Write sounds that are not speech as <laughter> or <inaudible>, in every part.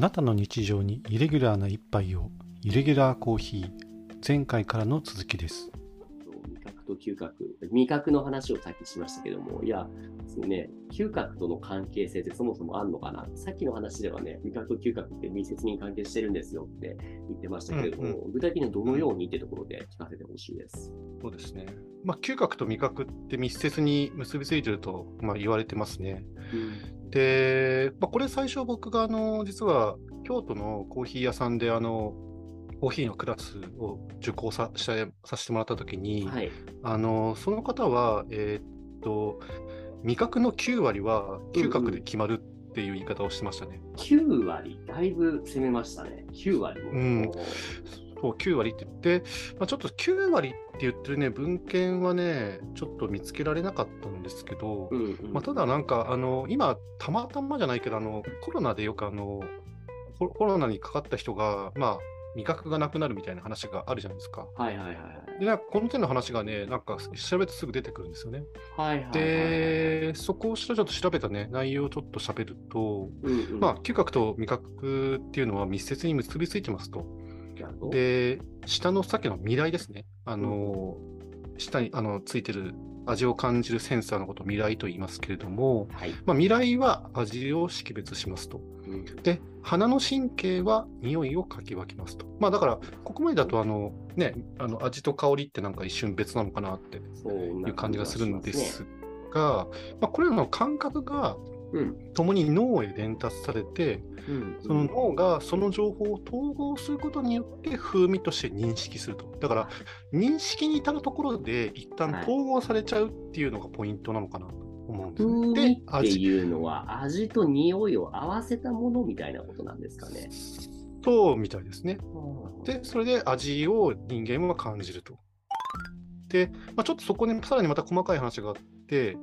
なたの日常にイレギュラーな一杯をイレギュラーコーヒー前回からの続きです。と嗅覚、味覚の話をさっきしましたけども、いや、そのね、嗅覚との関係性ってそもそもあるのかな？さっきの話ではね、味覚と嗅覚って密接に関係してるんですよって言ってましたけれども、うん具体的にはどのようにってところで聞かせてほしいです。そうですね、まあ、嗅覚と味覚って密接に結びついてると、まあ、言われてますね。で、まあ、これ最初僕があの実は京都のコーヒー屋さんであのコーヒーのクラスを受講ささせてもらった時に、はい。あのその方は、えーっと味覚の9割は嗅覚で決まるっていう言い方をしてましたね。9割、だいぶ攻めましたね。9割も。うんそう9割って言って、まあ、ちょっと9割って言ってるね文献はねちょっと見つけられなかったんですけど、うんうんまあ、ただなんかあの今たまたまじゃないけどあのコロナでよくあのココロナにかかった人がまあ味覚がなくなるみたいな話があるじゃないですか。はいはいはいはい。でなんかこの手の話がねなんか調べてすぐ出てくるんですよね。はいはいはいはい。でそこをちょっと調べたね内容をちょっと喋ると、うんうん、まあ嗅覚と味覚っていうのは密接に結びついてますと。で、下のさっきの未来ですね。あの、下にあのついてる味を感じるセンサーのことを未来と言いますけれども、はい。まあ、未来は味を識別しますと。うんで、鼻の神経は匂いをかき分けますと。まあだから、ここまでだとあの、ね、あの味と香りってなんか一瞬別なのかなっていう感じがするんでねすが、まあ、これらの感覚がうん。共に脳へ伝達されて、うん。その脳がその情報を統合することによって風味として認識すると。だから認識に至るところで一旦はい統合されちゃうっていうのがポイントなのかなと思うんです風ね。味っていうのは味と匂いを合わせたものみたいなことなんですかね。そうみたいですね。で、それで味を人間は感じると。で、まあ、ちょっとそこにさらにまた細かい話があって、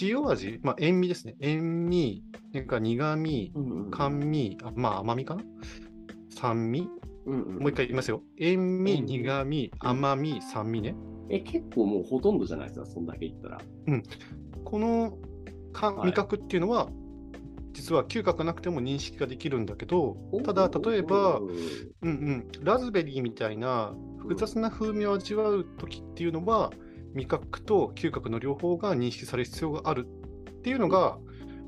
塩味、まあ、塩味ですね。塩味、それから苦味、うんうん甘味、あまあ甘みかな？酸味うんうん。もう一回言いますよ。塩味、うん苦味、甘み、酸味ね。え、結構もうほとんどじゃないですか、そんだけ言ったら。このかはい。味覚っていうのは、実は嗅覚なくても認識ができるんだけど、ただ例えば、うんうん。うん、ラズベリーみたいな複雑な風味を味わう時っていうのは、味覚と嗅覚の両方が認識される必要があるっていうのが、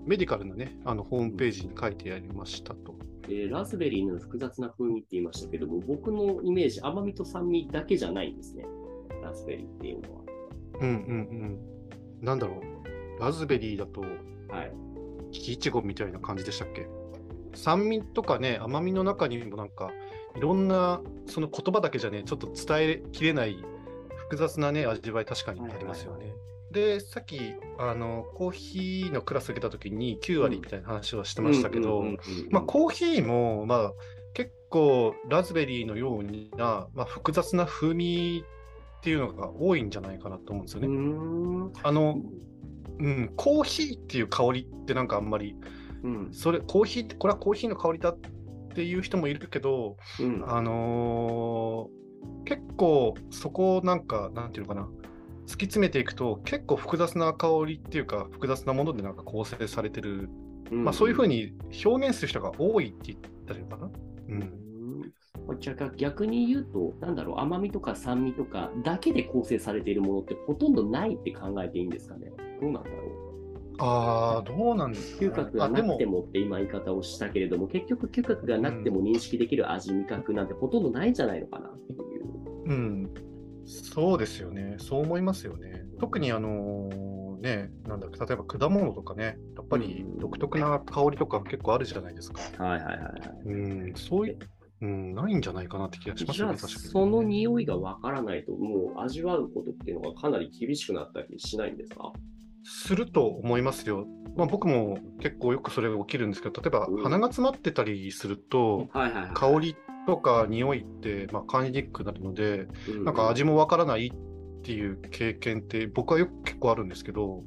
メディカルなね、あのホームページに書いてありましたと。えーラズベリーの複雑な風味って言いましたけども、僕のイメージ、甘みと酸味だけじゃないんですね。ラズベリーっていうのは。うんうんうん。なんだろう、ラズベリーだと、はい。木いちごみたいな感じでしたっけ？酸味とかね、甘みの中にもなんか、いろんな、その言葉だけじゃね、ちょっと伝えきれない複雑なね、味わい確かにありますよね。で、さっき、あの、コーヒーのクラス受けた時に9割みたいな話をしてましたけど、コーヒーも、まあ、結構ラズベリーのような、まあ、複雑な風味っていうのが多いんじゃないかなと思うんですよね。あの、うん、コーヒーっていう香りってなんかあんまりうん。それ、コーヒーって、これはコーヒーの香りだっていう人もいるけど、うん。あのー結構そこをなんか、なんていうのかな、突き詰めていくと、結構複雑な香りっていうか、複雑なものでなんか構成されてる、まあそういうふうに表現する人が多いって言ったらいいのかな。うん。うんじゃあ逆に言うと、なんだろう、甘みとか酸味とかだけで構成されているものってほとんどないって考えていいんですかね。どうなんだろう。ああ、どうなんですか、ね。嗅覚がなくてもって今言い方をしたけれども、結局嗅覚がなくても認識できる味、味覚なんてほとんどないんじゃないのかなっていう。うん、そうですよね。そう思いますよね。特にあのね、なんだ例えば果物とかね、やっぱり独特な香りとか結構あるじゃないですか。はいはいはいはい。うん、そういう、うん、ないんじゃないかなって気がしますよね、確かに、その匂いがわからないと、もう味わうことっていうのがかなり厳しくなったりしないんですか？すると思いますよ。まあ、僕も結構よくそれが起きるんですけど、例えばうん鼻が詰まってたりすると。香りとか匂いってまあ感じにくくなるので、うんなんか味もわからないっていう経験って僕はよく結構あるんですけど、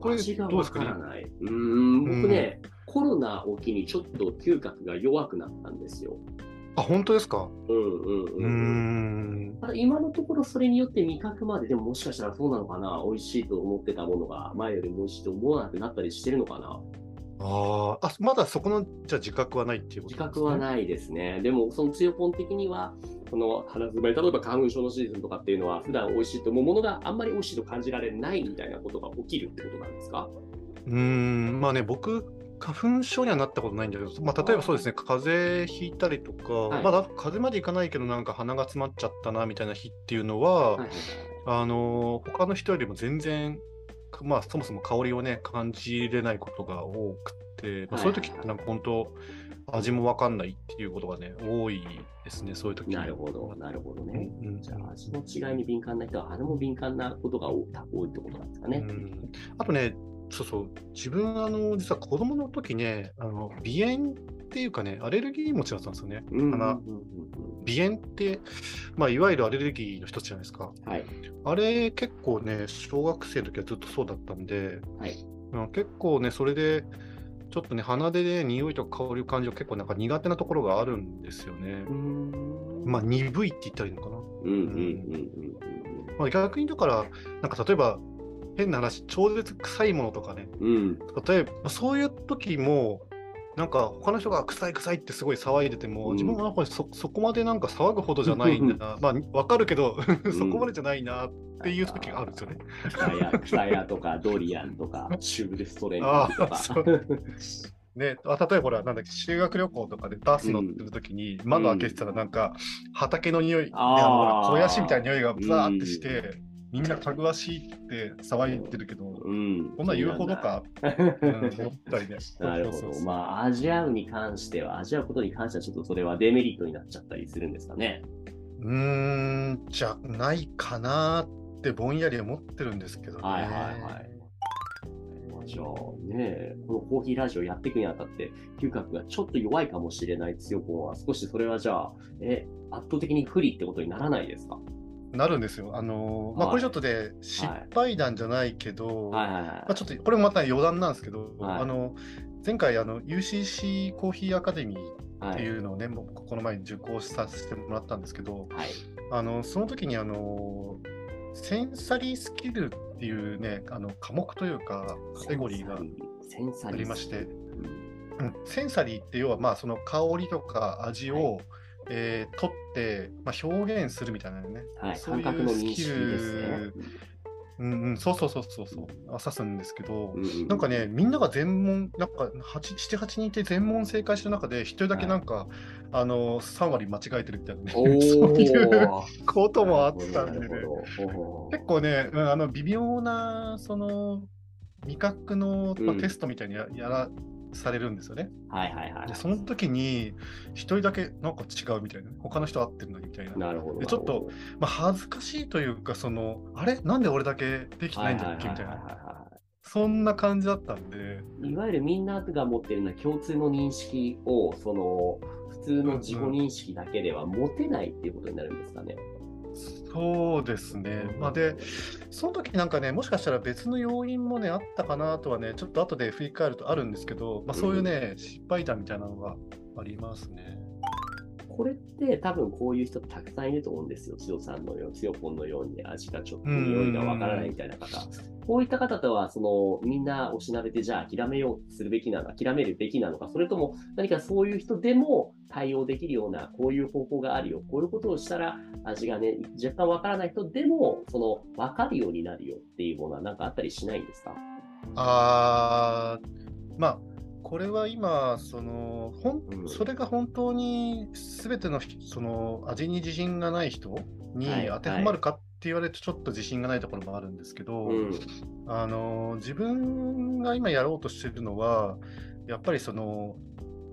これどうですかね？からない。うーん、僕ね、コロナを機にちょっと嗅覚が弱くなったんですよ。あ、本当ですか？うんうんう。ん。ただ今のところそれによって味覚まで、でももしかしたらそうなのかな、美味しいと思ってたものが前よりも美味しいと思わなくなったりしてるのかな。あー。あ、まだそこのじゃあ自覚はないっていうこと自覚はないですね。でも、その強ポン的には、その鼻づまり、例えば花粉症のシーズンとかっていうのは、普段美味しいと思うものがあんまり美味しいと感じられないみたいなことが起きるってことなんですか？うーん、まあね、僕、花粉症にはなったことないんだけど、まあ、例えばそうですね、風邪ひいたりとか、はい。まだ風邪までいかないけど、なんか鼻が詰まっちゃったなみたいな日っていうのは、はいはい。あのー他の人よりも全然、まあ、そもそも香りをね、感じれないことが多くて、まあ、そういう時ってなんか本当、味もわかんないっていうことがね、多いですね、そういう時なるほど、なるほどうんね。うん。じゃあ、味の違いに敏感な人は鼻も敏感なことが多多いってことなんですかね。うん。あとね、そうそう、自分、あの、実は子供の時ね、あの鼻炎っていうかね、アレルギー持ちだったんですよね。うん鼻鼻炎って、まあ、いわゆるアレルギーの一つじゃないですか。うんはい。あれ、結構ね、小学生の時はずっとそうだったんで、はい。うん結構ね、それで、ちょっとね、鼻でね、匂いとか香りを感じる結構なんか苦手なところがあるんですよねう。んまあ、鈍いって言ったらいいのかな。うんうんうんうんまあ、逆にだから、なんか例えば、変な話、超絶臭いものとかね、うんうん。例えば、そういう時も、なんか他の人が臭い臭いってすごい騒いでても、うん。自分はなんかそそこまでなんか騒ぐほどじゃないんだな、まあわかるけど、そこまでじゃないなっていう時があるんですよね。北谷北谷とかドリアンとかシュールストレンあとか。ね、あ例えばほら、なんだっけ、修学旅行とかでバス乗ってる時に、窓開けてたらなんか畑の匂い、であのあー肥やしみたいな匂いがザーってして、みんなかぐわしいって騒いでるけど、うん。こんなん言うほどか、うん、思ったりね。<laughs> なるほど。まあ、味合うに関しては、味合うことに関しては、ちょっとそれはデメリットになっちゃったりするんですかね。うーん、じゃないかなってぼんやり思ってるんですけどね。はいはいはい。まあじゃあね、このコーヒーラジオやっていくにあたって、嗅覚がちょっと弱いかもしれない強子は、少しそれはじゃあ、え、圧倒的に不利ってことにならないですか？なるんですよ。あのーまあ、はいこれちょっとで、失敗談じゃないけど、はいはいはい。まあ、ちょっとこれもまた余談なんですけど、はいあの前回あの UCC コーヒーアカデミーってはい。いうのをね、もうこの前受講させてもらったんですけど、はい。あのその時にあのセンサリースキルっていうね、あの科目というか、カテゴリーがありまして、センサリーって要はまあその香りとか味を、えー取って、まあ、表現するみたいなね、はい。そういうスキですね。ル。うんうん、そうそうそうそうそう、指すんですけど、うんうんなんかね、みんなが全問、なんか8 7、8人いて全問正解してる中で、1人だけなんか、あの3割間違えてるみたいなね、お <laughs> そういうーこともあったんでね。結構ね、うんあの微妙なその味覚の、まあうん。テストみたいにややらされるんですよね。はいはいはい。でその時に、1人だけなんか違うみたいな、他の人合ってるのにみたいな。なるほど。でちょっとまあ、恥ずかしいというか、そのあれ？なんで俺だけできてないんだっけ？みたいな、な。そんな感じだったんで。いわゆるみんなが持っているような共通の認識を、その普通の自己認識だけでは持てないっていうことになるんですかね。そうですね。まあ、で、その時なんかね、もしかしたら別の要因もね、あったかなとはね、ちょっと後で振り返るとあるんですけど、まあ、そういうね、失敗談みたいなのがありますね。これって多分こういう人たくさんいると思うんですよ。千代さんのように、千代ポンのようにね、味がちょっと匂いがわからないみたいな方。こういった方とは、そのみんなおしなべて、じゃあ諦めようとするべきなのか、諦めるべきなのか、それとも何かそういう人でも対応できるような、こういう方法があるよ、こういうことをしたら味がね、若干わからない人でも、その分かるようになるよっていうものは何かあったりしないんですか？あー、まあ、これは今、その、ほんうんそれが本当に全てのその味に自信がない人にはい当てはまるかって言われるとちょっと自信がないところもあるんですけど、うん。あの自分が今やろうとしてるのは、やっぱりその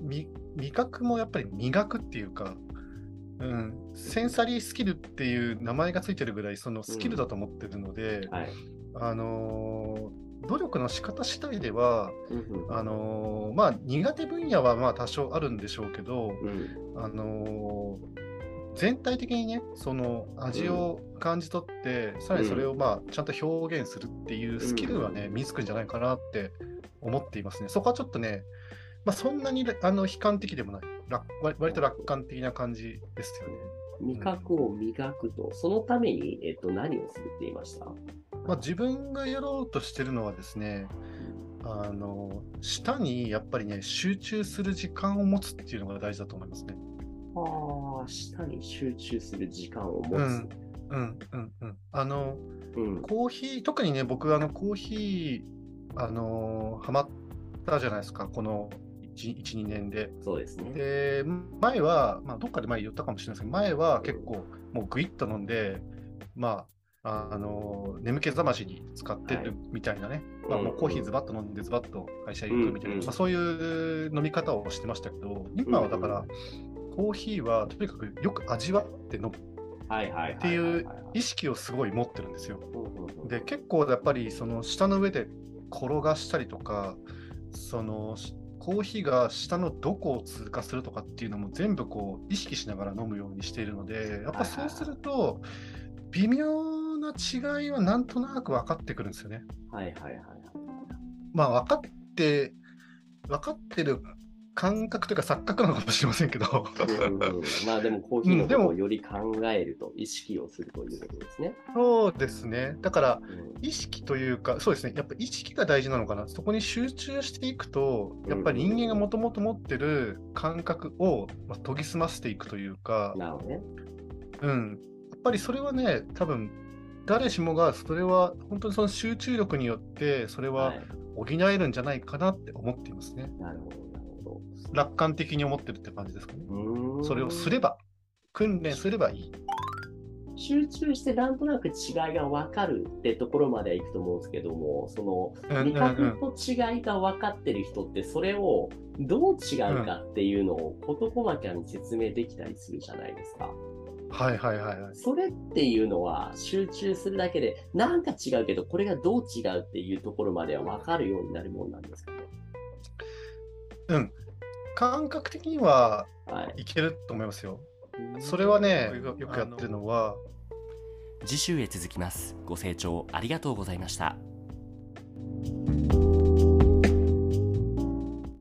味味覚もやっぱり磨くっていうか、うん、センサリースキルっていう名前がついてるぐらいそのスキルだと思ってるので、はい。あの努力の仕方次第ではうんうん。あのまあ苦手分野はまあ多少あるんでしょうけど、うん。あの全体的にねその味を感じ取って、さらにそれをまあちゃんと表現するっていうスキルはね、身につくんじゃないかなって思っていますね。そこはちょっとね、まあ、そんなにあの悲観的でもない。楽割割と楽観的な感じですよね。味覚を磨くと、そのために、えっと、何をするって言いました？まあ、自分がやろうとしてるのはですね、あの、舌にやっぱりね、集中する時間を持つっていうのが大事だと思いますね。ああ、舌に集中する時間を持つ。うん、うん、うん、うん。あの、うん。コーヒー、特にね、僕、あの、コーヒー、あのーハマったじゃないですか、この1、1 2年で。そうですね。で、前は、まあ、どっかで前言ったかもしれないですけど、前は結構、もうグイッと飲んで、まあ、あのー眠気覚ましに使ってるみたいなね、まあ、もうコーヒーズバッと飲んで、ズバッと会社行くみたいな、うんうんまあ、そういう飲み方をしてましたけど、今はだから、コーヒーはとにかくよく味わって飲むはいはいはいはいはい。っていう意識をすごい持ってるんですよ。で結構やっぱりその下の上で転がしたりとかそのしコーヒーが下のどこを通過するとかっていうのも全部こう意識しながら飲むようにしているのでやっぱそうすると微妙な違いはなんとなく分かってくるんですよね。はいはいはいはい。まあ分かって分かってる感覚というか錯覚なのかもしれませんけど。まあでもコーヒーのことをより考えると、意識をするということですね。そうですね。だからうん。意識というか、そうですね、やっぱ意識が大事なのかな、そこに集中していくと、やっぱり人間がもともと持ってる感覚をまあ研ぎ澄ませていくというか、なるほどね。うん、やっぱりそれはね、多分誰しもがそれは本当にその集中力によって、それは補えるんじゃないかなって思っていますね。なるほど、なるほ楽観的に思ってるって感じですかね。それをすれば、訓練すればいい。集中してなんとなく違いが分かるってところまではいくと思うんですけども、そのうんうんうん味覚と違いが分かってる人って、それをどう違うかっていうのを事細かに説明できたりするじゃないですか。はいはいはいはい。それっていうのは集中するだけでなんか違うけど、これがどう違うっていうところまでは分かるようになるもんなんですかね？うん。感覚的にははい。いけると思いますよ。それはね、よよくやってるのは、次週へ続きますご清聴ありがとうございました